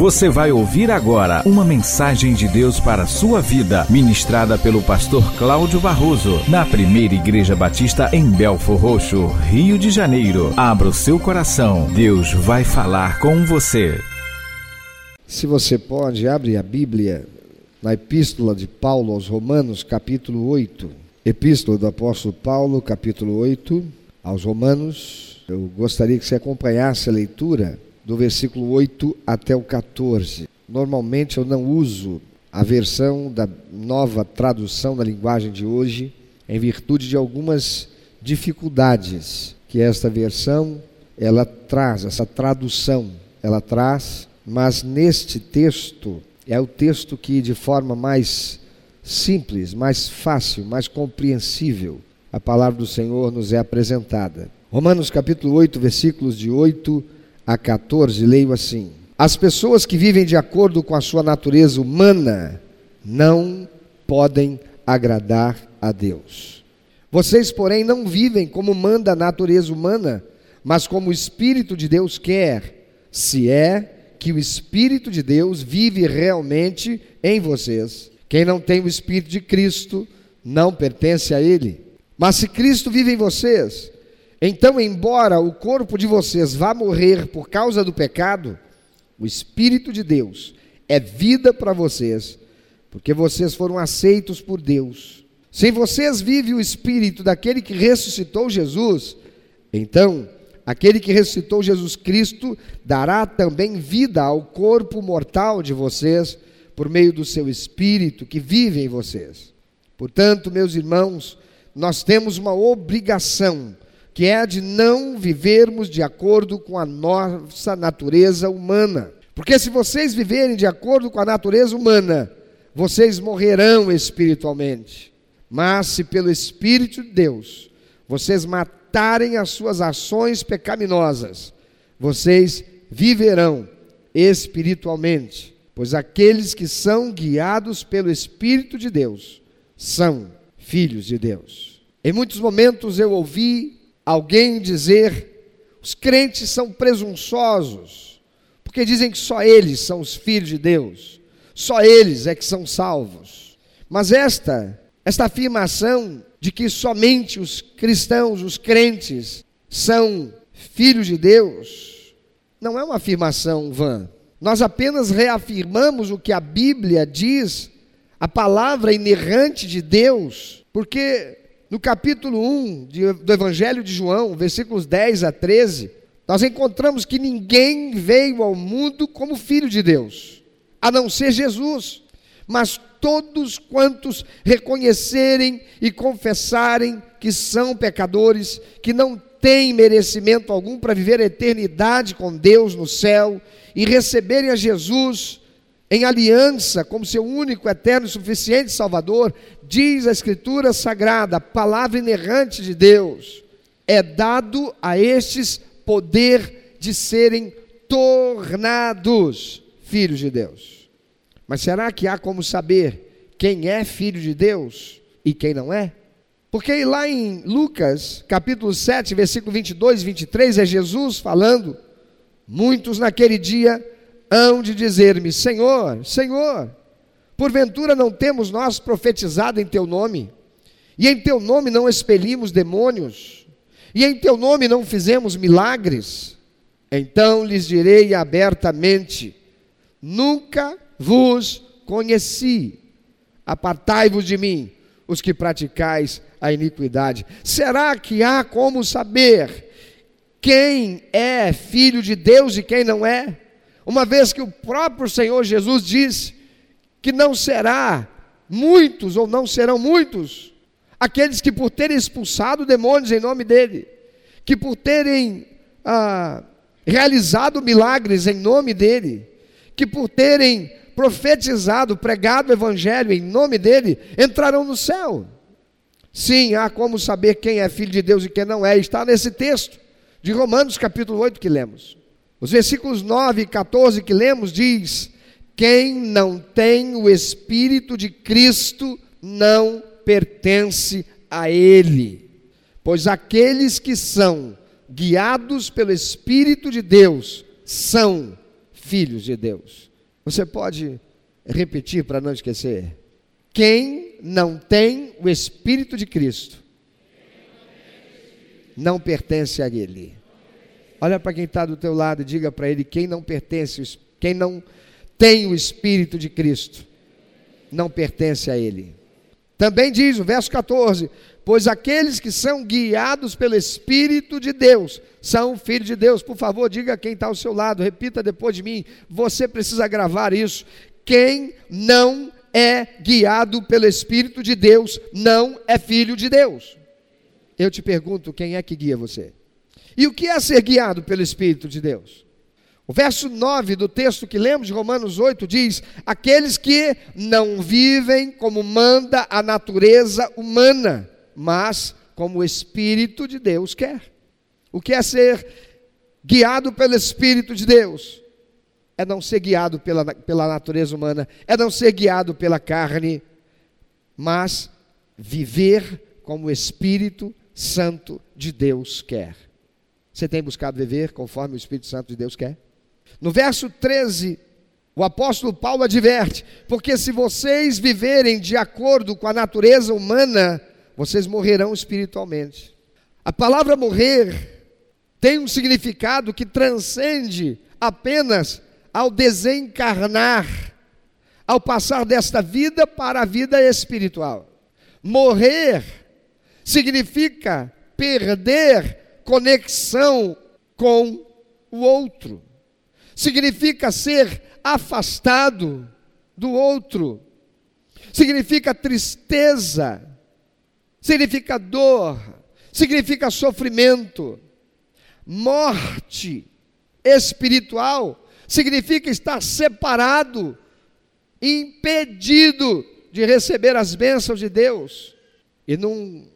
Você vai ouvir agora uma mensagem de Deus para a sua vida, ministrada pelo pastor Cláudio Barroso, na primeira Igreja Batista em Belfor Roxo, Rio de Janeiro. Abra o seu coração, Deus vai falar com você. Se você pode, abre a Bíblia na Epístola de Paulo aos Romanos, capítulo 8. Epístola do apóstolo Paulo, capítulo 8, aos Romanos. Eu gostaria que você acompanhasse a leitura do versículo 8 até o 14. Normalmente eu não uso a versão da nova tradução da linguagem de hoje, em virtude de algumas dificuldades que esta versão ela traz, essa tradução ela traz, mas neste texto é o texto que de forma mais simples, mais fácil, mais compreensível, a palavra do Senhor nos é apresentada. Romanos capítulo 8, versículos de 8 a 14, leio assim: As pessoas que vivem de acordo com a sua natureza humana não podem agradar a Deus. Vocês, porém, não vivem como manda a natureza humana, mas como o Espírito de Deus quer, se é que o Espírito de Deus vive realmente em vocês. Quem não tem o Espírito de Cristo não pertence a Ele. Mas se Cristo vive em vocês, então, embora o corpo de vocês vá morrer por causa do pecado, o Espírito de Deus é vida para vocês, porque vocês foram aceitos por Deus. Se vocês vive o Espírito daquele que ressuscitou Jesus, então aquele que ressuscitou Jesus Cristo dará também vida ao corpo mortal de vocês, por meio do seu Espírito que vive em vocês. Portanto, meus irmãos, nós temos uma obrigação que é a de não vivermos de acordo com a nossa natureza humana. Porque se vocês viverem de acordo com a natureza humana, vocês morrerão espiritualmente. Mas se pelo Espírito de Deus vocês matarem as suas ações pecaminosas, vocês viverão espiritualmente. Pois aqueles que são guiados pelo Espírito de Deus são filhos de Deus. Em muitos momentos eu ouvi alguém dizer: os crentes são presunçosos, porque dizem que só eles são os filhos de Deus, só eles é que são salvos. Mas esta, esta afirmação de que somente os cristãos, os crentes, são filhos de Deus, não é uma afirmação vã. Nós apenas reafirmamos o que a Bíblia diz, a palavra inerrante de Deus, porque no capítulo 1 de, do Evangelho de João, versículos 10 a 13, nós encontramos que ninguém veio ao mundo como filho de Deus, a não ser Jesus. Mas todos quantos reconhecerem e confessarem que são pecadores, que não têm merecimento algum para viver a eternidade com Deus no céu e receberem a Jesus em aliança como seu único, eterno e suficiente Salvador, diz a Escritura Sagrada, palavra inerrante de Deus, é dado a estes poder de serem tornados filhos de Deus. Mas será que há como saber quem é filho de Deus e quem não é? Porque lá em Lucas, capítulo 7, versículo 22 e 23, é Jesus falando: muitos naquele dia hão de dizer-me: Senhor, Senhor, porventura não temos nós profetizado em teu nome, e em teu nome não expelimos demônios, e em teu nome não fizemos milagres? Então lhes direi abertamente: Nunca vos conheci, apartai-vos de mim, os que praticais a iniquidade. Será que há como saber quem é filho de Deus e quem não é? uma vez que o próprio Senhor Jesus disse que não será muitos ou não serão muitos aqueles que por terem expulsado demônios em nome dele, que por terem ah, realizado milagres em nome dele, que por terem profetizado, pregado o evangelho em nome dele, entrarão no céu. Sim, há como saber quem é filho de Deus e quem não é, está nesse texto de Romanos capítulo 8 que lemos. Os versículos 9 e 14 que lemos diz: Quem não tem o espírito de Cristo não pertence a ele. Pois aqueles que são guiados pelo espírito de Deus são filhos de Deus. Você pode repetir para não esquecer? Quem não tem o Espírito de Cristo não pertence a Ele. Olha para quem está do teu lado e diga para ele: quem não pertence, quem não tem o Espírito de Cristo, não pertence a Ele. Também diz o verso 14: Pois aqueles que são guiados pelo Espírito de Deus são filhos de Deus. Por favor, diga quem está ao seu lado, repita depois de mim. Você precisa gravar isso. Quem não é guiado pelo Espírito de Deus não é filho de Deus. Eu te pergunto: quem é que guia você? E o que é ser guiado pelo Espírito de Deus? O verso 9 do texto que lemos Romanos 8 diz: Aqueles que não vivem como manda a natureza humana, mas como o Espírito de Deus quer. O que é ser guiado pelo Espírito de Deus? É não ser guiado pela, pela natureza humana, é não ser guiado pela carne, mas viver como o Espírito Santo de Deus quer. Você tem buscado viver conforme o Espírito Santo de Deus quer? No verso 13, o apóstolo Paulo adverte: porque se vocês viverem de acordo com a natureza humana, vocês morrerão espiritualmente. A palavra morrer tem um significado que transcende apenas ao desencarnar, ao passar desta vida para a vida espiritual. Morrer significa perder conexão com o outro. Significa ser afastado do outro. Significa tristeza. Significa dor. Significa sofrimento. Morte espiritual significa estar separado, impedido de receber as bênçãos de Deus. E num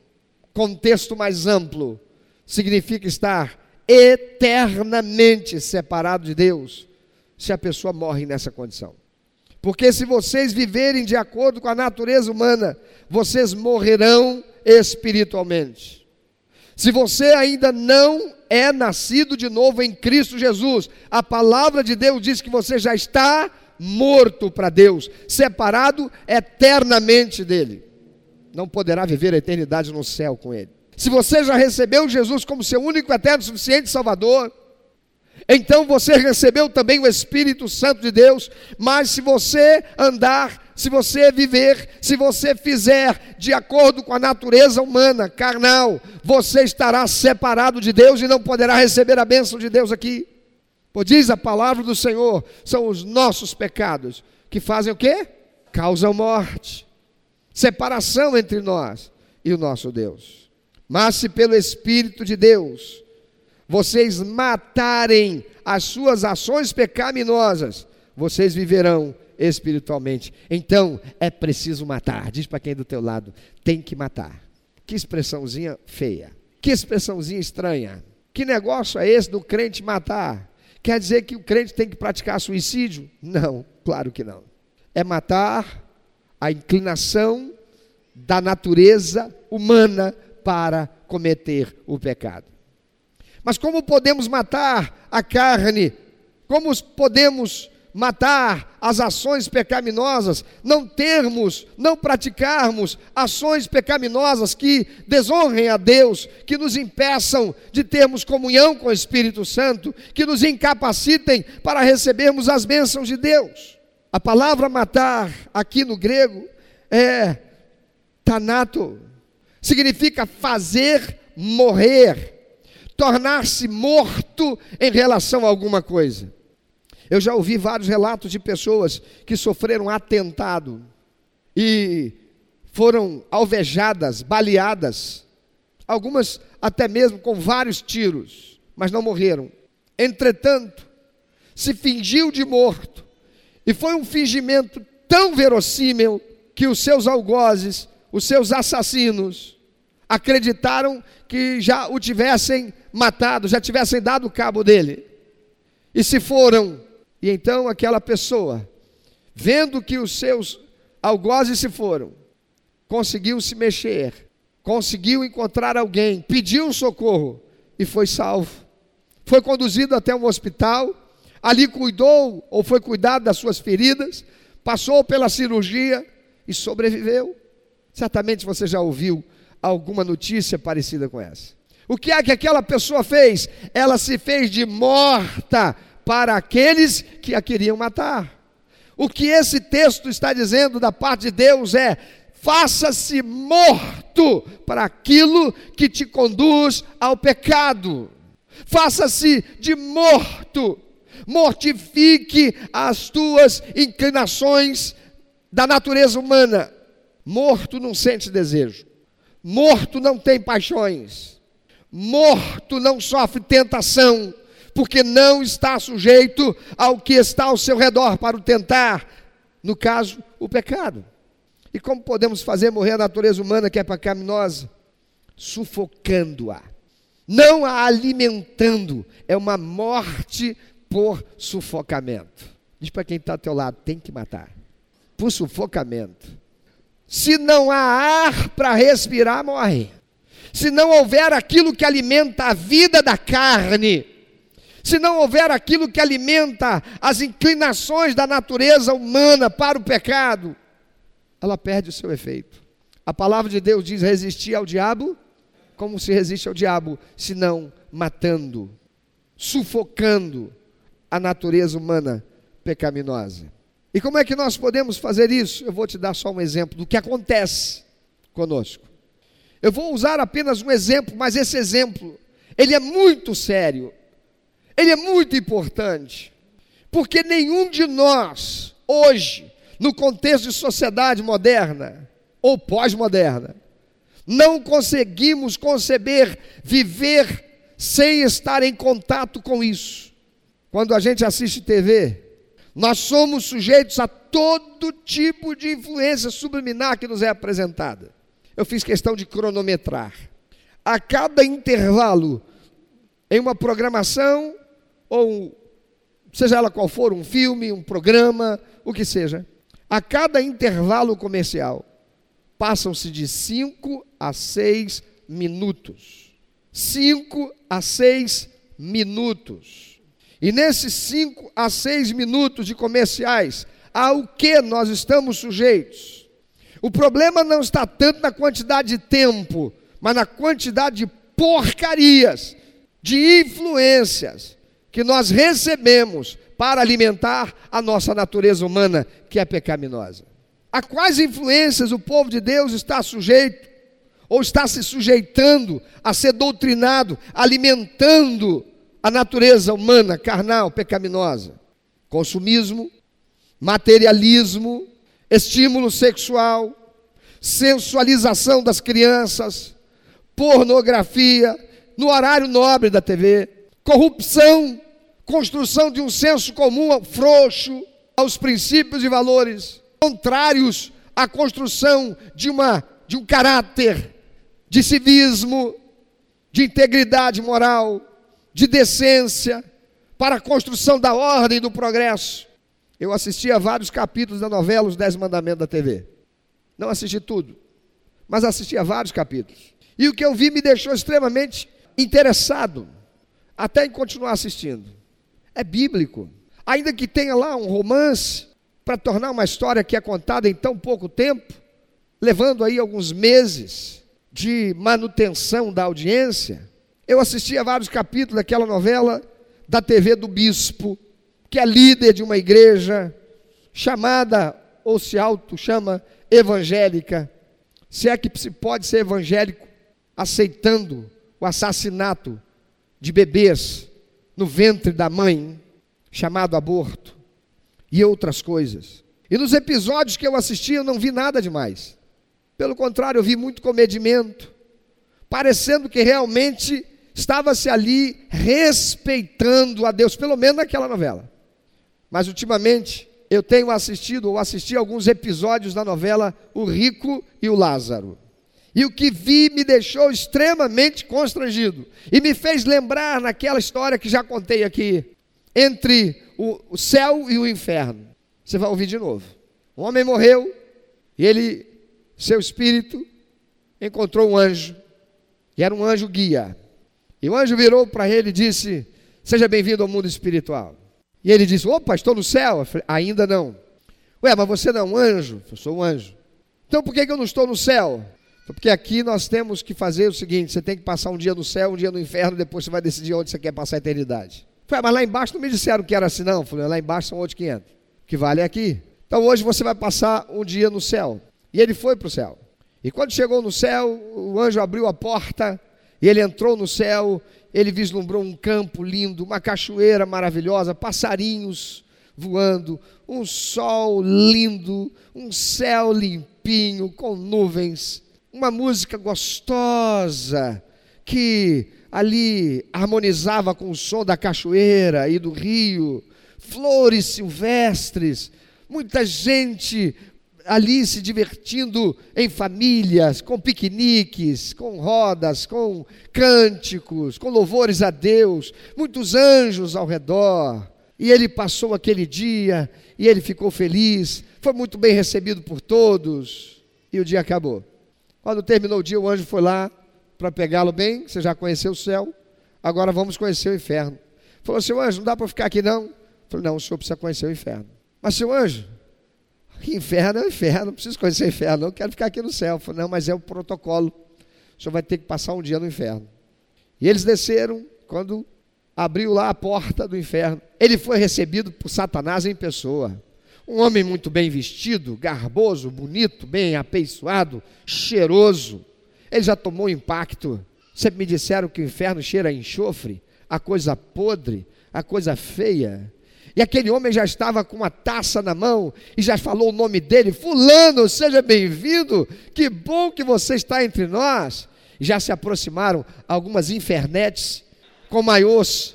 contexto mais amplo, significa estar eternamente separado de Deus, se a pessoa morre nessa condição. Porque se vocês viverem de acordo com a natureza humana, vocês morrerão espiritualmente. Se você ainda não é nascido de novo em Cristo Jesus, a palavra de Deus diz que você já está morto para Deus, separado eternamente dele. Não poderá viver a eternidade no céu com ele. Se você já recebeu Jesus como seu único, eterno, suficiente Salvador, então você recebeu também o Espírito Santo de Deus, mas se você andar, se você viver, se você fizer de acordo com a natureza humana, carnal, você estará separado de Deus e não poderá receber a bênção de Deus aqui. Pois diz a palavra do Senhor, são os nossos pecados que fazem o quê? Causam morte, separação entre nós e o nosso Deus. Mas se pelo Espírito de Deus vocês matarem as suas ações pecaminosas, vocês viverão espiritualmente. Então é preciso matar. Diz para quem é do teu lado, tem que matar. Que expressãozinha feia. Que expressãozinha estranha. Que negócio é esse do crente matar? Quer dizer que o crente tem que praticar suicídio? Não, claro que não. É matar a inclinação da natureza humana para cometer o pecado. Mas como podemos matar a carne? Como podemos matar as ações pecaminosas? Não termos, não praticarmos ações pecaminosas que desonrem a Deus, que nos impeçam de termos comunhão com o Espírito Santo, que nos incapacitem para recebermos as bênçãos de Deus. A palavra matar aqui no grego é tanato, significa fazer morrer, tornar-se morto em relação a alguma coisa. Eu já ouvi vários relatos de pessoas que sofreram atentado e foram alvejadas, baleadas, algumas até mesmo com vários tiros, mas não morreram. Entretanto, se fingiu de morto, e foi um fingimento tão verossímil que os seus algozes, os seus assassinos, acreditaram que já o tivessem matado, já tivessem dado cabo dele. E se foram, e então aquela pessoa, vendo que os seus algozes se foram, conseguiu se mexer, conseguiu encontrar alguém, pediu socorro e foi salvo. Foi conduzido até um hospital, ali cuidou ou foi cuidado das suas feridas, passou pela cirurgia e sobreviveu. Certamente você já ouviu alguma notícia parecida com essa. O que é que aquela pessoa fez? Ela se fez de morta para aqueles que a queriam matar. O que esse texto está dizendo da parte de Deus é: faça-se morto para aquilo que te conduz ao pecado. Faça-se de morto. Mortifique as tuas inclinações da natureza humana. Morto não sente desejo. Morto não tem paixões. Morto não sofre tentação porque não está sujeito ao que está ao seu redor para o tentar, no caso, o pecado. E como podemos fazer morrer a natureza humana que é pecaminosa? Sufocando-a, não a alimentando, é uma morte por sufocamento. Diz para quem está ao teu lado: tem que matar, por sufocamento. Se não há ar para respirar, morre. Se não houver aquilo que alimenta a vida da carne, se não houver aquilo que alimenta as inclinações da natureza humana para o pecado, ela perde o seu efeito. A palavra de Deus diz: resistir ao diabo, como se resiste ao diabo, senão matando, sufocando a natureza humana pecaminosa. E como é que nós podemos fazer isso? Eu vou te dar só um exemplo do que acontece conosco. Eu vou usar apenas um exemplo, mas esse exemplo, ele é muito sério ele é muito importante, porque nenhum de nós, hoje, no contexto de sociedade moderna ou pós-moderna, não conseguimos conceber viver sem estar em contato com isso. Quando a gente assiste TV, nós somos sujeitos a todo tipo de influência subliminar que nos é apresentada. Eu fiz questão de cronometrar. A cada intervalo em uma programação, ou seja ela qual for, um filme, um programa, o que seja, a cada intervalo comercial, passam-se de 5 a 6 minutos. 5 a 6 minutos. E nesses 5 a 6 minutos de comerciais, ao que nós estamos sujeitos? O problema não está tanto na quantidade de tempo, mas na quantidade de porcarias, de influências, que nós recebemos para alimentar a nossa natureza humana, que é pecaminosa. A quais influências o povo de Deus está sujeito, ou está se sujeitando a ser doutrinado, alimentando a natureza humana, carnal, pecaminosa? Consumismo, materialismo, estímulo sexual, sensualização das crianças, pornografia, no horário nobre da TV, corrupção, construção de um senso comum frouxo aos princípios e valores, contrários à construção de, uma, de um caráter de civismo, de integridade moral, de decência, para a construção da ordem e do progresso. Eu assisti a vários capítulos da novela Os Dez Mandamentos da TV. Não assisti tudo, mas assisti a vários capítulos. E o que eu vi me deixou extremamente interessado, até em continuar assistindo é bíblico. Ainda que tenha lá um romance para tornar uma história que é contada em tão pouco tempo, levando aí alguns meses de manutenção da audiência, eu assisti a vários capítulos daquela novela da TV do bispo, que é líder de uma igreja chamada ou se auto chama evangélica. Se é que se pode ser evangélico aceitando o assassinato de bebês no ventre da mãe, chamado aborto, e outras coisas. E nos episódios que eu assisti, eu não vi nada demais. Pelo contrário, eu vi muito comedimento, parecendo que realmente estava-se ali respeitando a Deus, pelo menos naquela novela. Mas ultimamente eu tenho assistido ou assisti alguns episódios da novela O Rico e o Lázaro. E o que vi me deixou extremamente constrangido. E me fez lembrar naquela história que já contei aqui, entre o, céu e o inferno. Você vai ouvir de novo. Um homem morreu e ele, seu espírito, encontrou um anjo. E era um anjo guia. E o anjo virou para ele e disse: Seja bem-vindo ao mundo espiritual. E ele disse: Opa, estou no céu. Falei, Ainda não. Ué, mas você não é um anjo? Eu sou um anjo. Então por que, que eu não estou no céu? Porque aqui nós temos que fazer o seguinte: você tem que passar um dia no céu, um dia no inferno, depois você vai decidir onde você quer passar a eternidade. Falei, mas lá embaixo não me disseram que era assim, não. Falei, lá embaixo são outros 500. O que vale é aqui. Então hoje você vai passar um dia no céu. E ele foi para o céu. E quando chegou no céu, o anjo abriu a porta ele entrou no céu. Ele vislumbrou um campo lindo, uma cachoeira maravilhosa, passarinhos voando, um sol lindo, um céu limpinho, com nuvens, uma música gostosa que ali harmonizava com o som da cachoeira e do rio, flores silvestres, muita gente ali se divertindo em famílias, com piqueniques, com rodas, com cânticos, com louvores a Deus, muitos anjos ao redor. E ele passou aquele dia e ele ficou feliz, foi muito bem recebido por todos. E o dia acabou. Quando terminou o dia, o anjo foi lá para pegá-lo bem. Você já conheceu o céu, agora vamos conhecer o inferno. Falou: Seu anjo, não dá para ficar aqui não? Falei: Não, o senhor precisa conhecer o inferno. Mas, seu anjo, Inferno é o inferno, não preciso conhecer o inferno, não quero ficar aqui no céu. Falei, não, mas é o protocolo. O senhor vai ter que passar um dia no inferno. E eles desceram, quando abriu lá a porta do inferno, ele foi recebido por Satanás em pessoa. Um homem muito bem vestido, garboso, bonito, bem apeiçoado, cheiroso. Ele já tomou impacto. Sempre me disseram que o inferno cheira a enxofre, a coisa podre, a coisa feia. E aquele homem já estava com uma taça na mão e já falou o nome dele: Fulano, seja bem-vindo, que bom que você está entre nós. Já se aproximaram algumas infernetes com maiôs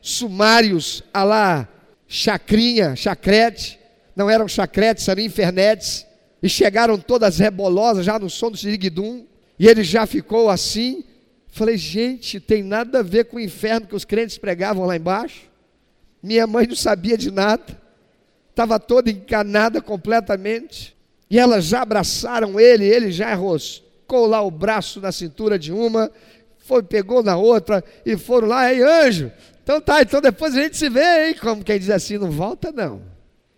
sumários a lá chacrinha, chacrete, não eram chacretes, eram infernetes, e chegaram todas rebolosas já no som do siriguidum, e ele já ficou assim. Falei, gente, tem nada a ver com o inferno que os crentes pregavam lá embaixo. Minha mãe não sabia de nada, estava toda encanada completamente. E elas já abraçaram ele, ele já enroscou lá o braço na cintura de uma, foi, pegou na outra e foram lá, ei anjo, então tá, então depois a gente se vê, hein? Como quem diz assim, não volta não.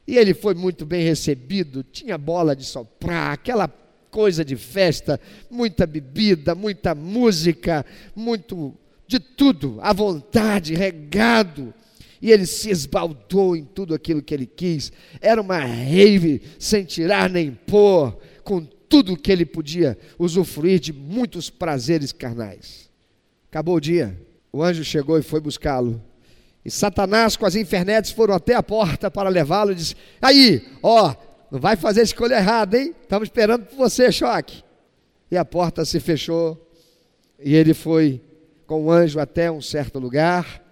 E ele foi muito bem recebido, tinha bola de soprar, aquela coisa de festa, muita bebida, muita música, muito de tudo, à vontade, regado e ele se esbaldou em tudo aquilo que ele quis. Era uma rave sem tirar nem pôr, com tudo que ele podia usufruir de muitos prazeres carnais. Acabou o dia, o anjo chegou e foi buscá-lo. E Satanás com as infernetes foram até a porta para levá-lo e disse: Aí, ó, não vai fazer escolha errada, hein? Estamos esperando por você, choque. E a porta se fechou e ele foi com o anjo até um certo lugar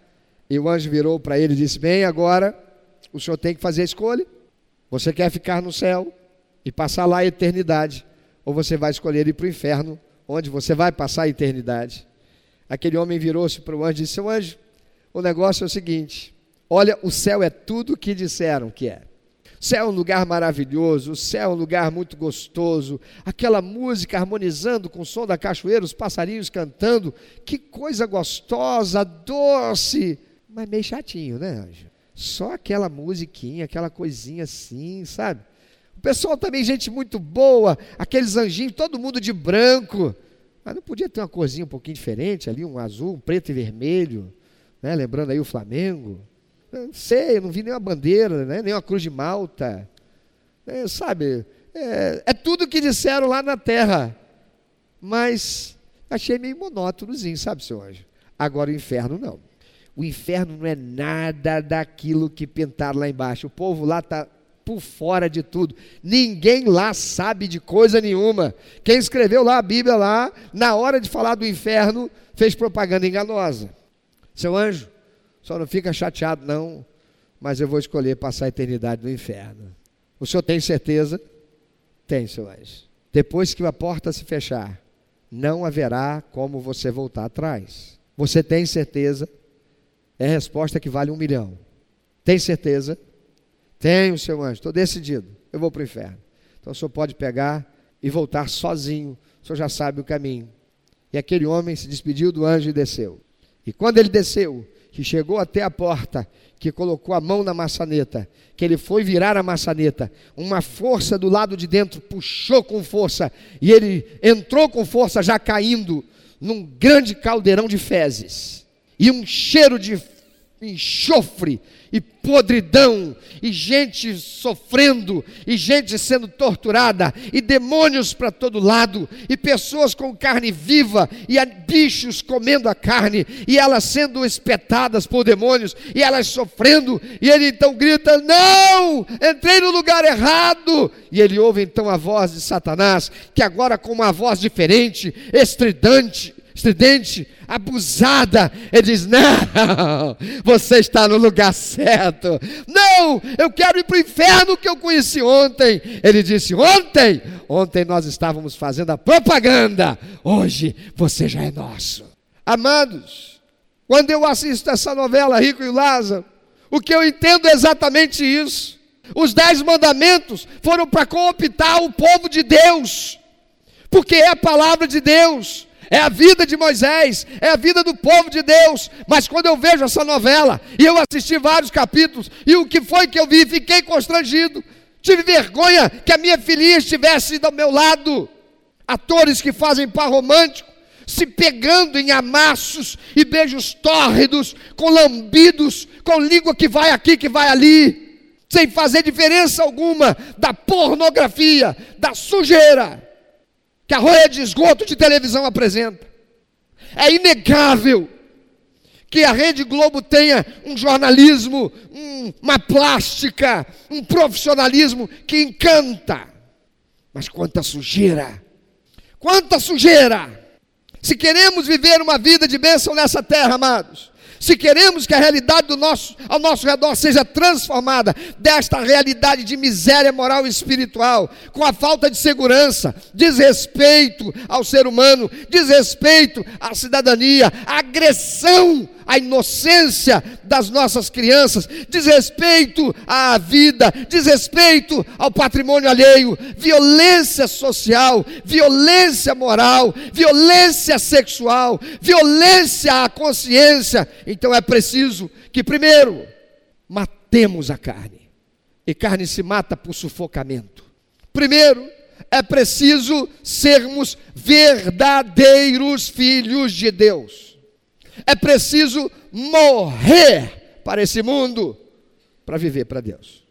e o anjo virou para ele e disse: Bem, agora o senhor tem que fazer a escolha. Você quer ficar no céu e passar lá a eternidade, ou você vai escolher ir para o inferno, onde você vai passar a eternidade. Aquele homem virou-se para o anjo e disse: Seu anjo, o negócio é o seguinte: olha, o céu é tudo o que disseram que é. O céu é um lugar maravilhoso, o céu é um lugar muito gostoso, aquela música harmonizando com o som da cachoeira, os passarinhos cantando, que coisa gostosa, doce mas meio chatinho, né, Anjo? Só aquela musiquinha, aquela coisinha assim, sabe? O pessoal também, gente muito boa, aqueles anjinhos, todo mundo de branco. Mas não podia ter uma corzinha um pouquinho diferente ali, um azul, um preto e vermelho, né? lembrando aí o Flamengo. Não sei, eu não vi nenhuma bandeira, né? nem uma cruz de malta. É, sabe, é, é tudo que disseram lá na terra. Mas achei meio monótonozinho, sabe, seu anjo? Agora o inferno não. O inferno não é nada daquilo que pintaram lá embaixo. O povo lá está por fora de tudo. Ninguém lá sabe de coisa nenhuma. Quem escreveu lá a Bíblia lá, na hora de falar do inferno, fez propaganda enganosa. Seu anjo, só não fica chateado não, mas eu vou escolher passar a eternidade no inferno. O senhor tem certeza? Tem, seu anjo. Depois que a porta se fechar, não haverá como você voltar atrás. Você tem certeza? É a resposta que vale um milhão. Tem certeza? Tenho, seu anjo, estou decidido. Eu vou para o inferno. Então o senhor pode pegar e voltar sozinho. O senhor já sabe o caminho. E aquele homem se despediu do anjo e desceu. E quando ele desceu, que chegou até a porta, que colocou a mão na maçaneta, que ele foi virar a maçaneta, uma força do lado de dentro puxou com força, e ele entrou com força, já caindo num grande caldeirão de fezes, e um cheiro de enxofre e podridão, e gente sofrendo, e gente sendo torturada, e demônios para todo lado, e pessoas com carne viva, e bichos comendo a carne, e elas sendo espetadas por demônios, e elas sofrendo, e ele então grita: Não, entrei no lugar errado. E ele ouve então a voz de Satanás, que agora com uma voz diferente, estridente, estridente, abusada. Ele diz: Não, você está no lugar certo. Não, eu quero ir para o inferno que eu conheci ontem. Ele disse: Ontem, ontem nós estávamos fazendo a propaganda. Hoje você já é nosso. Amados, quando eu assisto essa novela Rico e Lázaro, o que eu entendo é exatamente isso. Os dez mandamentos foram para cooptar o povo de Deus, porque é a palavra de Deus é a vida de Moisés, é a vida do povo de Deus. Mas quando eu vejo essa novela, e eu assisti vários capítulos, e o que foi que eu vi? Fiquei constrangido. Tive vergonha que a minha filhinha estivesse do meu lado. Atores que fazem par romântico, se pegando em amassos e beijos tórridos, com lambidos, com língua que vai aqui, que vai ali, sem fazer diferença alguma da pornografia, da sujeira que a rolha de esgoto de televisão apresenta. É inegável que a Rede Globo tenha um jornalismo, um, uma plástica, um profissionalismo que encanta. Mas quanta sujeira! Quanta sujeira! Se queremos viver uma vida de bênção nessa terra, amados, se queremos que a realidade do nosso, ao nosso redor seja transformada desta realidade de miséria moral e espiritual, com a falta de segurança, desrespeito ao ser humano, desrespeito à cidadania, agressão à inocência das nossas crianças, desrespeito à vida, desrespeito ao patrimônio alheio, violência social, violência moral, violência sexual, violência à consciência. Então é preciso que, primeiro, matemos a carne. E carne se mata por sufocamento. Primeiro, é preciso sermos verdadeiros filhos de Deus. É preciso morrer para esse mundo para viver para Deus.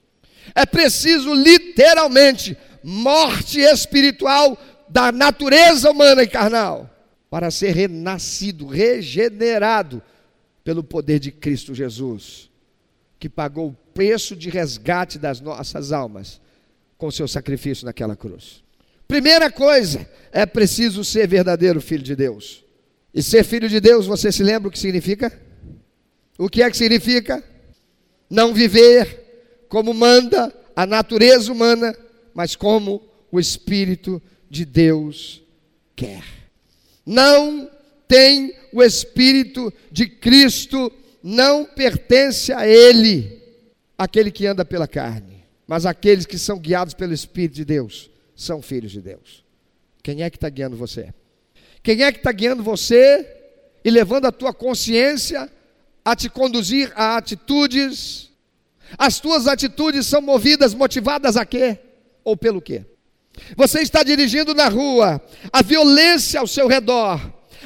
É preciso literalmente morte espiritual da natureza humana e carnal para ser renascido, regenerado pelo poder de Cristo Jesus, que pagou o preço de resgate das nossas almas com seu sacrifício naquela cruz. Primeira coisa, é preciso ser verdadeiro filho de Deus. E ser filho de Deus, você se lembra o que significa? O que é que significa? Não viver como manda a natureza humana, mas como o Espírito de Deus quer. Não tem o Espírito de Cristo, não pertence a Ele, aquele que anda pela carne, mas aqueles que são guiados pelo Espírito de Deus são filhos de Deus. Quem é que está guiando você? Quem é que está guiando você e levando a tua consciência a te conduzir a atitudes? As tuas atitudes são movidas, motivadas a quê? Ou pelo quê? Você está dirigindo na rua, a violência ao seu redor,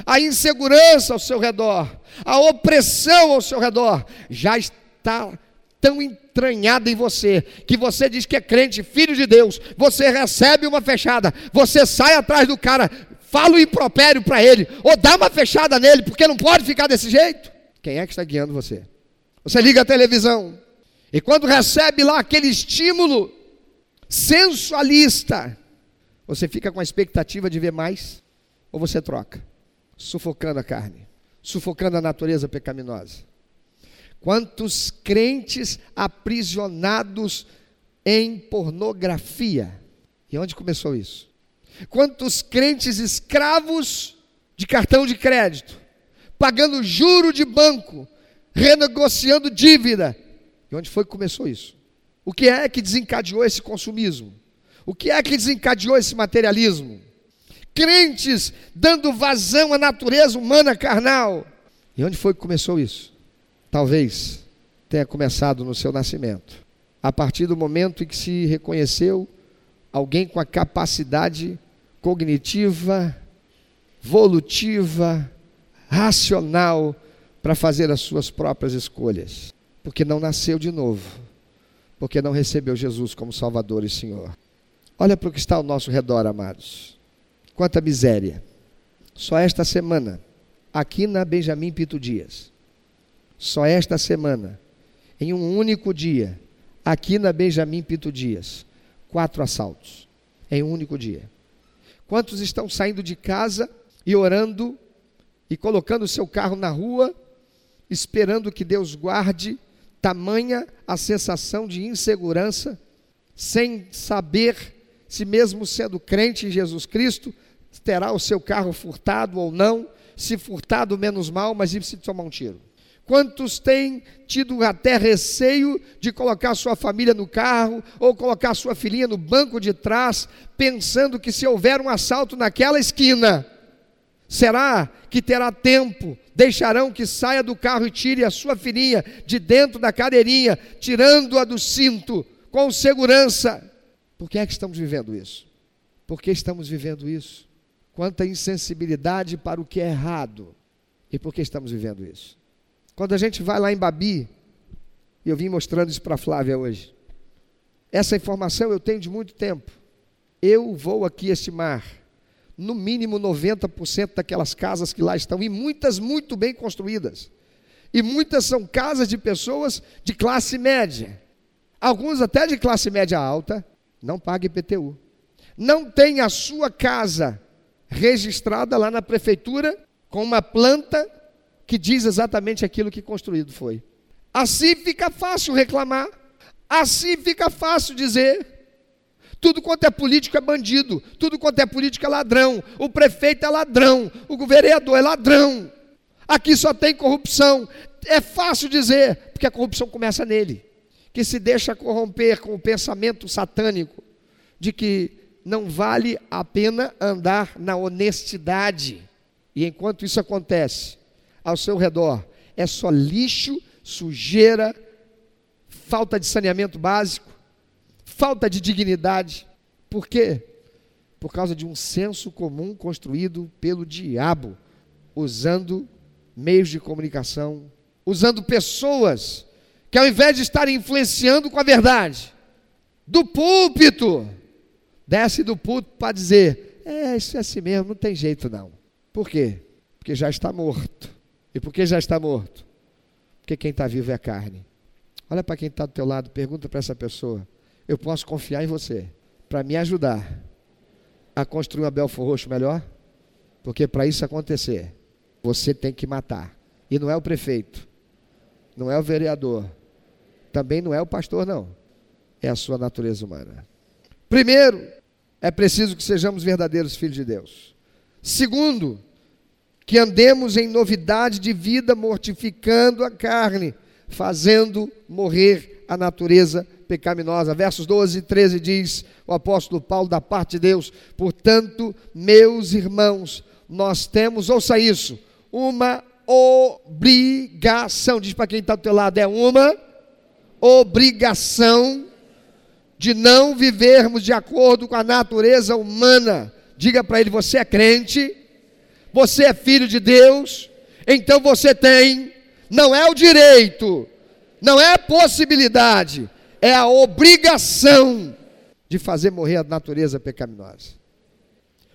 a insegurança ao seu redor, a opressão ao seu redor, já está tão entranhada em você, que você diz que é crente, filho de Deus, você recebe uma fechada, você sai atrás do cara, fala o impropério para ele, ou dá uma fechada nele, porque não pode ficar desse jeito. Quem é que está guiando você? Você liga a televisão, e quando recebe lá aquele estímulo sensualista, você fica com a expectativa de ver mais, ou você troca, sufocando a carne, sufocando a natureza pecaminosa. Quantos crentes aprisionados em pornografia? E onde começou isso? Quantos crentes escravos de cartão de crédito, pagando juro de banco, renegociando dívida. E onde foi que começou isso? O que é que desencadeou esse consumismo? O que é que desencadeou esse materialismo? Crentes dando vazão à natureza humana carnal. E onde foi que começou isso? talvez tenha começado no seu nascimento. A partir do momento em que se reconheceu alguém com a capacidade cognitiva, volutiva, racional para fazer as suas próprias escolhas, porque não nasceu de novo, porque não recebeu Jesus como Salvador e Senhor. Olha para o que está ao nosso redor, amados. Quanta miséria. Só esta semana, aqui na Benjamin Pito Dias, só esta semana, em um único dia, aqui na Benjamin Pito Dias, quatro assaltos, em um único dia. Quantos estão saindo de casa e orando e colocando o seu carro na rua, esperando que Deus guarde tamanha a sensação de insegurança, sem saber se mesmo sendo crente em Jesus Cristo, terá o seu carro furtado ou não, se furtado menos mal, mas e se tomar um tiro? Quantos têm tido até receio de colocar sua família no carro ou colocar sua filhinha no banco de trás, pensando que se houver um assalto naquela esquina, Será que terá tempo? Deixarão que saia do carro e tire a sua filhinha de dentro da cadeirinha, tirando-a do cinto, com segurança. Por que é que estamos vivendo isso? Por que estamos vivendo isso? Quanta insensibilidade para o que é errado. E por que estamos vivendo isso? Quando a gente vai lá em Babi, e eu vim mostrando isso para a Flávia hoje. Essa informação eu tenho de muito tempo. Eu vou aqui estimar no mínimo 90% daquelas casas que lá estão, e muitas muito bem construídas. E muitas são casas de pessoas de classe média. Alguns até de classe média alta, não paga IPTU. Não tem a sua casa registrada lá na prefeitura com uma planta que diz exatamente aquilo que construído foi. Assim fica fácil reclamar, assim fica fácil dizer tudo quanto é político é bandido, tudo quanto é político é ladrão, o prefeito é ladrão, o vereador é ladrão. Aqui só tem corrupção. É fácil dizer, porque a corrupção começa nele, que se deixa corromper com o pensamento satânico de que não vale a pena andar na honestidade. E enquanto isso acontece, ao seu redor é só lixo, sujeira, falta de saneamento básico, falta de dignidade. Por quê? Por causa de um senso comum construído pelo diabo, usando meios de comunicação, usando pessoas que ao invés de estarem influenciando com a verdade, do púlpito, desce do púlpito para dizer: é, isso é assim mesmo, não tem jeito não. Por quê? Porque já está morto. E já está morto? Porque quem está vivo é a carne. Olha para quem está do teu lado, pergunta para essa pessoa eu posso confiar em você para me ajudar a construir uma Belfor Roxo melhor? Porque para isso acontecer, você tem que matar. E não é o prefeito, não é o vereador, também não é o pastor, não. É a sua natureza humana. Primeiro, é preciso que sejamos verdadeiros filhos de Deus. Segundo, que andemos em novidade de vida, mortificando a carne, fazendo morrer a natureza pecaminosa. Versos 12 e 13 diz o apóstolo Paulo da parte de Deus: Portanto, meus irmãos, nós temos, ouça isso, uma obrigação. Diz para quem está do teu lado: é uma obrigação de não vivermos de acordo com a natureza humana. Diga para ele: você é crente, você é filho de Deus, então você tem, não é o direito, não é a possibilidade, é a obrigação de fazer morrer a natureza pecaminosa.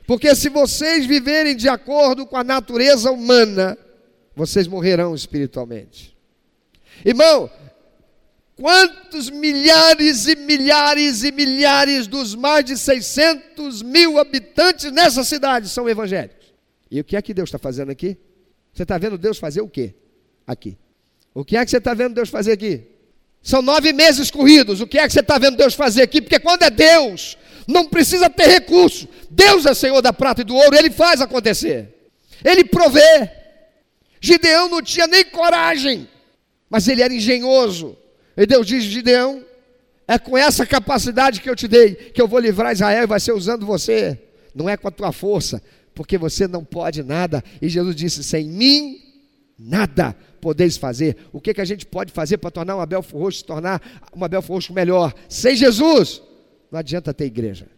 Porque se vocês viverem de acordo com a natureza humana, vocês morrerão espiritualmente. Irmão, quantos milhares e milhares e milhares dos mais de 600 mil habitantes nessa cidade são evangélicos? E o que é que Deus está fazendo aqui? Você está vendo Deus fazer o quê? Aqui. O que é que você está vendo Deus fazer aqui? São nove meses corridos. O que é que você está vendo Deus fazer aqui? Porque quando é Deus, não precisa ter recurso. Deus é Senhor da prata e do ouro, Ele faz acontecer. Ele provê. Gideão não tinha nem coragem, mas ele era engenhoso. E Deus diz: Gideão, é com essa capacidade que eu te dei que eu vou livrar Israel e vai ser usando você. Não é com a tua força, porque você não pode nada. E Jesus disse: sem mim nada podeis fazer. O que, que a gente pode fazer para tornar uma Belfo Roxo se tornar uma Belfo Roxo melhor? Sem Jesus, não adianta ter igreja.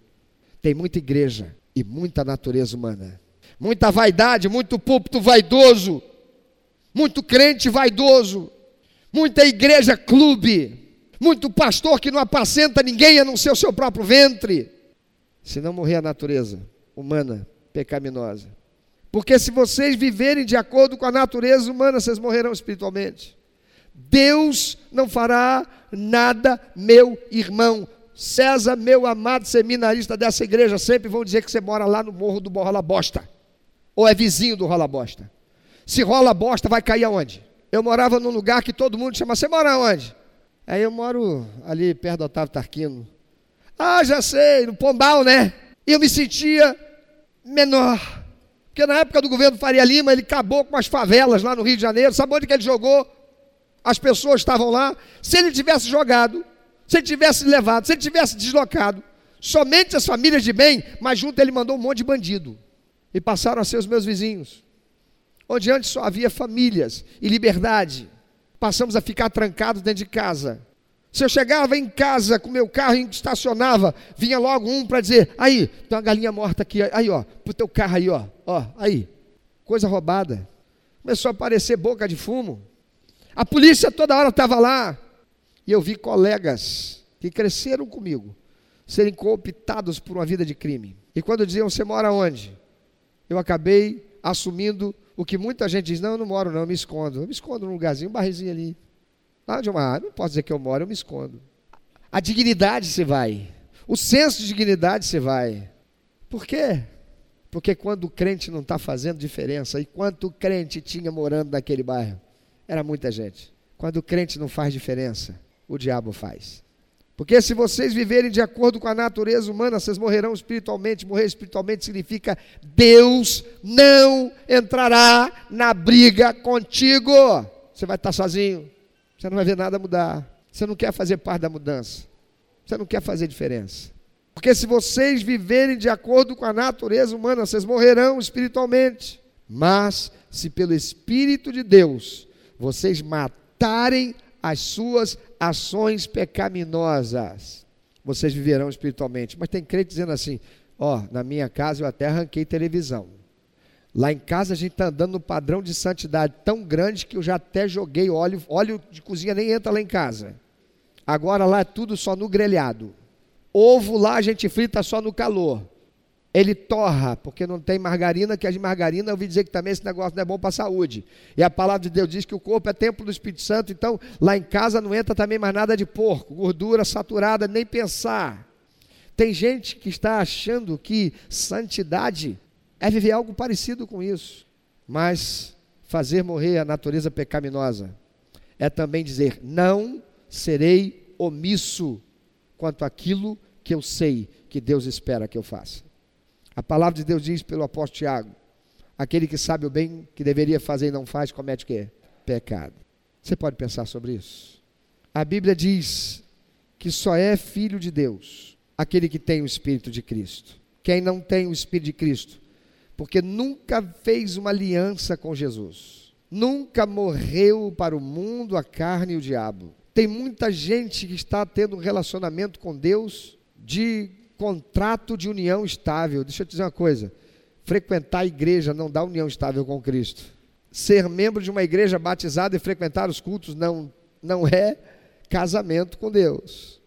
Tem muita igreja e muita natureza humana. Muita vaidade, muito púlpito vaidoso, muito crente vaidoso, muita igreja clube, muito pastor que não apacenta ninguém a não ser o seu próprio ventre. Se não morrer a natureza humana pecaminosa, porque se vocês viverem de acordo com a natureza humana, vocês morrerão espiritualmente. Deus não fará nada, meu irmão. César, meu amado seminarista dessa igreja, sempre vão dizer que você mora lá no morro do Rola Bosta. Ou é vizinho do Rola Bosta. Se rola bosta, vai cair aonde? Eu morava num lugar que todo mundo chama, você mora onde? Aí eu moro ali perto do Otávio Tarquino. Ah, já sei, no Pombal, né? E eu me sentia menor. Porque na época do governo Faria Lima, ele acabou com as favelas lá no Rio de Janeiro. Sabe onde que ele jogou? As pessoas estavam lá. Se ele tivesse jogado, se ele tivesse levado, se ele tivesse deslocado, somente as famílias de bem, mas junto ele mandou um monte de bandido. E passaram a ser os meus vizinhos. Onde antes só havia famílias e liberdade. Passamos a ficar trancados dentro de casa. Se eu chegava em casa com meu carro e estacionava, vinha logo um para dizer: aí, tem uma galinha morta aqui, aí, ó, pro teu carro aí, ó, ó, aí. Coisa roubada. Começou a aparecer boca de fumo. A polícia toda hora estava lá. E eu vi colegas que cresceram comigo serem cooptados por uma vida de crime. E quando diziam: você mora onde? Eu acabei assumindo o que muita gente diz: não, eu não moro, não, eu me escondo. Eu me escondo num lugarzinho, um barrizinho ali. Lá de uma, não posso dizer que eu moro, eu me escondo. A dignidade se vai. O senso de dignidade se vai. Por quê? Porque quando o crente não está fazendo diferença, e quanto crente tinha morando naquele bairro? Era muita gente. Quando o crente não faz diferença, o diabo faz. Porque se vocês viverem de acordo com a natureza humana, vocês morrerão espiritualmente. Morrer espiritualmente significa Deus não entrará na briga contigo. Você vai estar sozinho. Você não vai ver nada mudar. Você não quer fazer parte da mudança. Você não quer fazer diferença. Porque se vocês viverem de acordo com a natureza humana, vocês morrerão espiritualmente. Mas se pelo Espírito de Deus vocês matarem as suas ações pecaminosas, vocês viverão espiritualmente. Mas tem crente dizendo assim: ó, na minha casa eu até arranquei televisão. Lá em casa a gente está andando no padrão de santidade tão grande que eu já até joguei óleo, óleo de cozinha nem entra lá em casa. Agora lá é tudo só no grelhado. Ovo lá a gente frita só no calor. Ele torra, porque não tem margarina, que a de margarina eu ouvi dizer que também esse negócio não é bom para a saúde. E a palavra de Deus diz que o corpo é templo do Espírito Santo, então lá em casa não entra também mais nada de porco, gordura saturada, nem pensar. Tem gente que está achando que santidade é viver algo parecido com isso, mas fazer morrer a natureza pecaminosa é também dizer: não serei omisso quanto àquilo que eu sei que Deus espera que eu faça. A palavra de Deus diz pelo apóstolo Tiago: aquele que sabe o bem que deveria fazer e não faz, comete o quê? Pecado. Você pode pensar sobre isso? A Bíblia diz que só é filho de Deus aquele que tem o Espírito de Cristo. Quem não tem o Espírito de Cristo porque nunca fez uma aliança com Jesus, nunca morreu para o mundo, a carne e o diabo. Tem muita gente que está tendo um relacionamento com Deus de contrato de união estável. Deixa eu te dizer uma coisa: frequentar a igreja não dá união estável com Cristo. Ser membro de uma igreja batizada e frequentar os cultos não, não é casamento com Deus,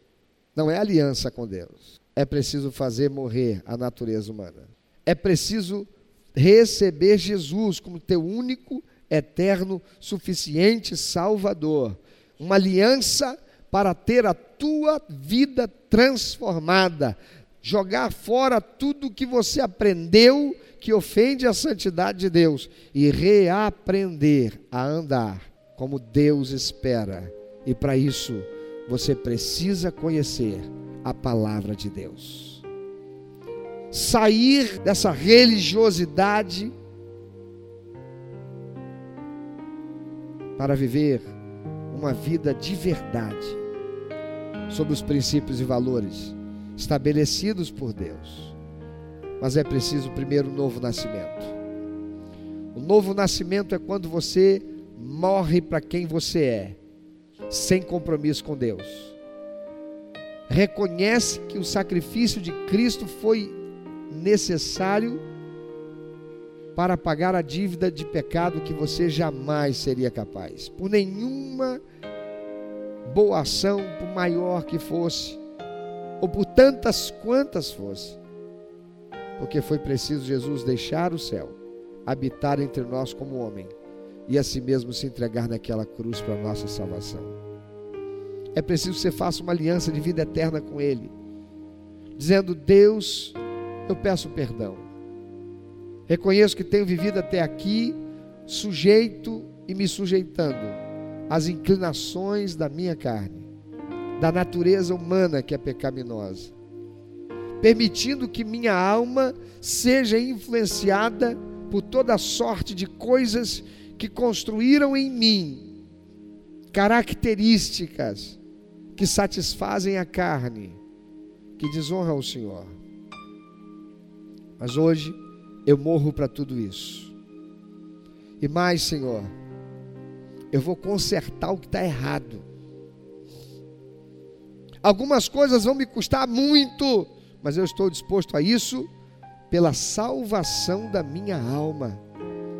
não é aliança com Deus. É preciso fazer morrer a natureza humana. É preciso receber Jesus como teu único, eterno, suficiente Salvador. Uma aliança para ter a tua vida transformada. Jogar fora tudo que você aprendeu que ofende a santidade de Deus e reaprender a andar como Deus espera. E para isso, você precisa conhecer a palavra de Deus sair dessa religiosidade para viver uma vida de verdade, sobre os princípios e valores estabelecidos por Deus. Mas é preciso primeiro um novo nascimento. O novo nascimento é quando você morre para quem você é, sem compromisso com Deus. Reconhece que o sacrifício de Cristo foi necessário para pagar a dívida de pecado que você jamais seria capaz. Por nenhuma boa ação, por maior que fosse, ou por tantas quantas fosse, porque foi preciso Jesus deixar o céu, habitar entre nós como homem e a si mesmo se entregar naquela cruz para a nossa salvação. É preciso que você faça uma aliança de vida eterna com Ele, dizendo: Deus, eu peço perdão Reconheço que tenho vivido até aqui sujeito e me sujeitando às inclinações da minha carne, da natureza humana que é pecaminosa, permitindo que minha alma seja influenciada por toda sorte de coisas que construíram em mim características que satisfazem a carne, que desonram o Senhor. Mas hoje, eu morro para tudo isso. E mais, Senhor, eu vou consertar o que está errado. Algumas coisas vão me custar muito, mas eu estou disposto a isso pela salvação da minha alma,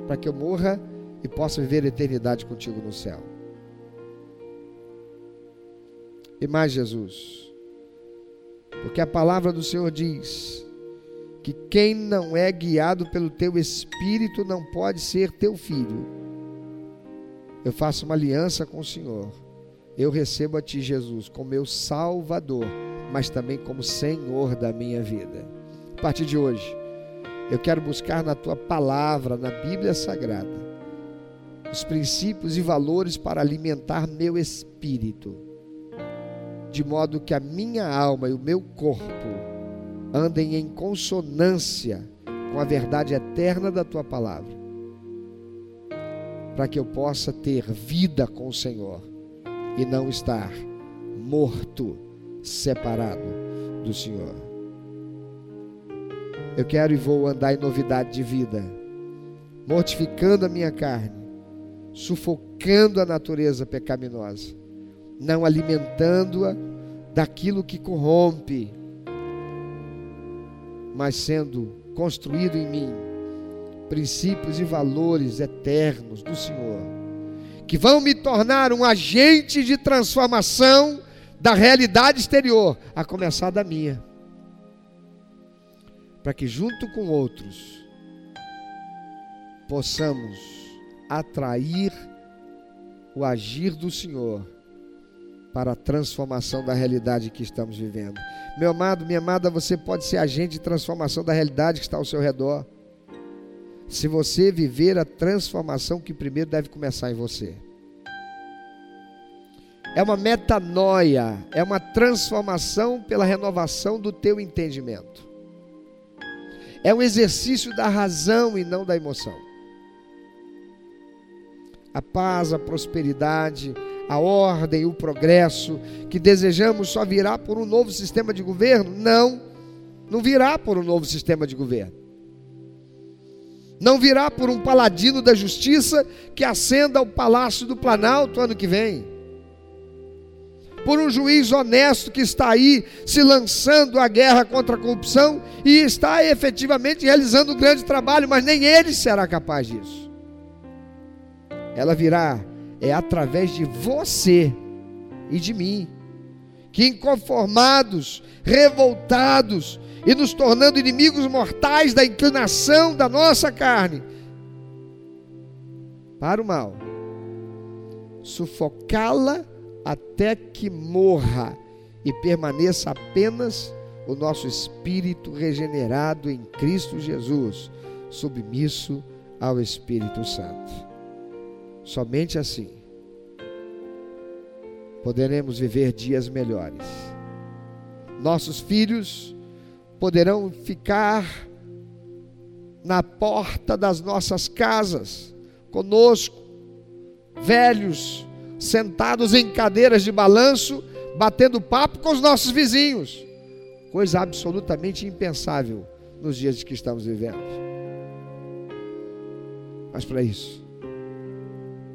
para que eu morra e possa viver a eternidade contigo no céu. E mais, Jesus, porque a palavra do Senhor diz: que quem não é guiado pelo teu espírito não pode ser teu filho. Eu faço uma aliança com o Senhor. Eu recebo a ti, Jesus, como meu Salvador, mas também como Senhor da minha vida. A partir de hoje, eu quero buscar na tua palavra, na Bíblia Sagrada, os princípios e valores para alimentar meu espírito, de modo que a minha alma e o meu corpo andem em consonância com a verdade eterna da tua palavra, para que eu possa ter vida com o Senhor e não estar morto, separado do Senhor. Eu quero e vou andar em novidade de vida, mortificando a minha carne, sufocando a natureza pecaminosa, não alimentando-a daquilo que corrompe, mas sendo construído em mim princípios e valores eternos do Senhor, que vão me tornar um agente de transformação da realidade exterior, a começar da minha, para que junto com outros possamos atrair o agir do Senhor para a transformação da realidade que estamos vivendo. Meu amado, minha amada, você pode ser agente de transformação da realidade que está ao seu redor. Se você viver a transformação que primeiro deve começar em você. É uma metanoia, é uma transformação pela renovação do teu entendimento. É um exercício da razão e não da emoção. A paz, a prosperidade, a ordem, o progresso, que desejamos só virá por um novo sistema de governo? Não, não virá por um novo sistema de governo. Não virá por um paladino da justiça que ascenda ao palácio do Planalto ano que vem. Por um juiz honesto que está aí se lançando à guerra contra a corrupção e está efetivamente realizando um grande trabalho, mas nem ele será capaz disso. Ela virá é através de você e de mim, que inconformados, revoltados e nos tornando inimigos mortais da inclinação da nossa carne para o mal, sufocá-la até que morra e permaneça apenas o nosso espírito regenerado em Cristo Jesus, submisso ao Espírito Santo. Somente assim poderemos viver dias melhores. Nossos filhos poderão ficar na porta das nossas casas conosco, velhos, sentados em cadeiras de balanço, batendo papo com os nossos vizinhos. Coisa absolutamente impensável nos dias que estamos vivendo. Mas para isso,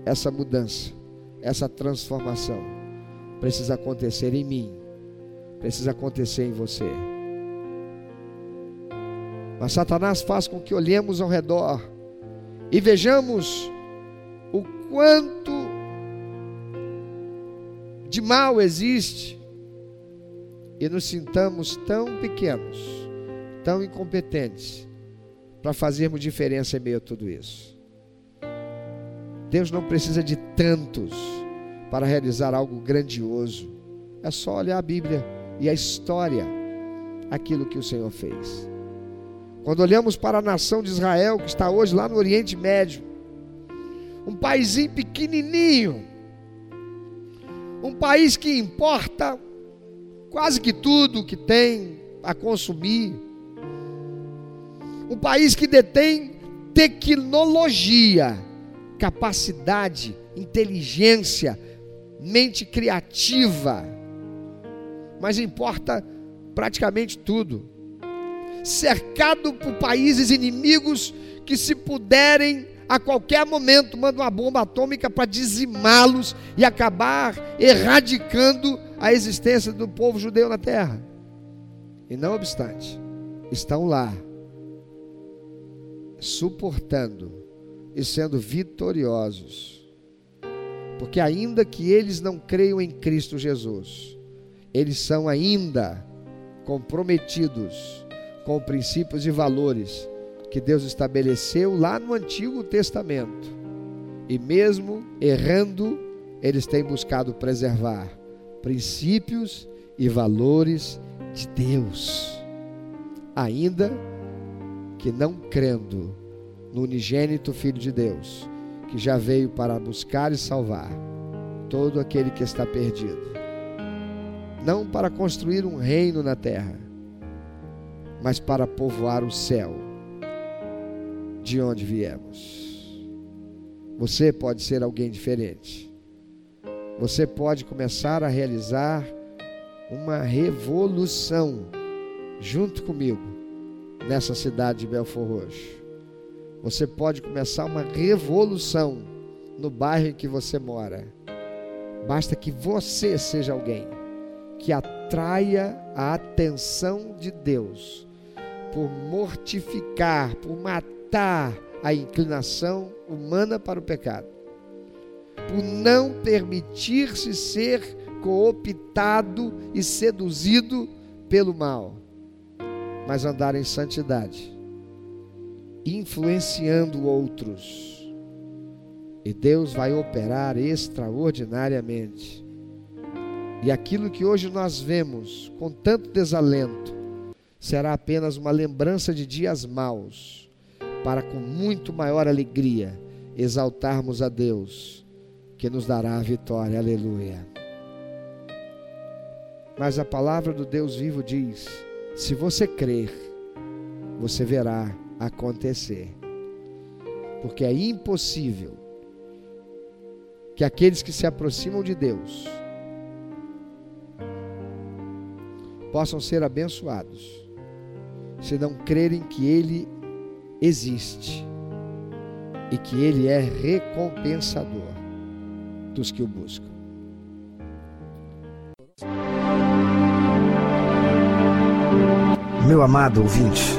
essa mudança, essa transformação precisa acontecer em mim, precisa acontecer em você. Mas Satanás faz com que olhemos ao redor e vejamos o quanto de mal existe e nos sintamos tão pequenos, tão incompetentes para fazermos diferença em meio a tudo isso. Deus não precisa de tantos para realizar algo grandioso. É só olhar a Bíblia e a história, aquilo que o Senhor fez. Quando olhamos para a nação de Israel, que está hoje lá no Oriente Médio, um paísinho pequenininho, um país que importa quase que tudo que tem a consumir, um país que detém tecnologia, capacidade, inteligência, mente criativa, mas importa praticamente tudo cercado por países inimigos que, se puderem, a qualquer momento, mandam uma bomba atômica para dizimá-los e acabar erradicando a existência do povo judeu na terra. E não obstante, estão lá, suportando e sendo vitoriosos. Porque, ainda que eles não creiam em Cristo Jesus, eles são ainda comprometidos com princípios e valores que Deus estabeleceu lá no Antigo Testamento. E mesmo errando, eles têm buscado preservar princípios e valores de Deus, ainda que não crendo no unigênito Filho de Deus, que já veio para buscar e salvar todo aquele que está perdido, não para construir um reino na terra, mas para povoar o céu de onde viemos. Você pode ser alguém diferente. Você pode começar a realizar uma revolução junto comigo nessa cidade de Belfor Roxo. Você pode começar uma revolução no bairro em que você mora. Basta que você seja alguém que atraia a atenção de Deus por mortificar, por matar a inclinação humana para o pecado, por não permitir-se ser cooptado e seduzido pelo mal, mas andar em santidade, influenciando outros. E Deus vai operar extraordinariamente. E aquilo que hoje nós vemos com tanto desalento, será apenas uma lembrança de dias maus, para com muito maior alegria exaltarmos a Deus, que nos dará a vitória. Aleluia. Mas a palavra do Deus vivo diz: se você crer, você verá acontecer. Porque é impossível que aqueles que se aproximam de Deus possam ser abençoados se não crerem que Ele existe e que Ele é recompensador dos que o buscam. Meu amado ouvinte,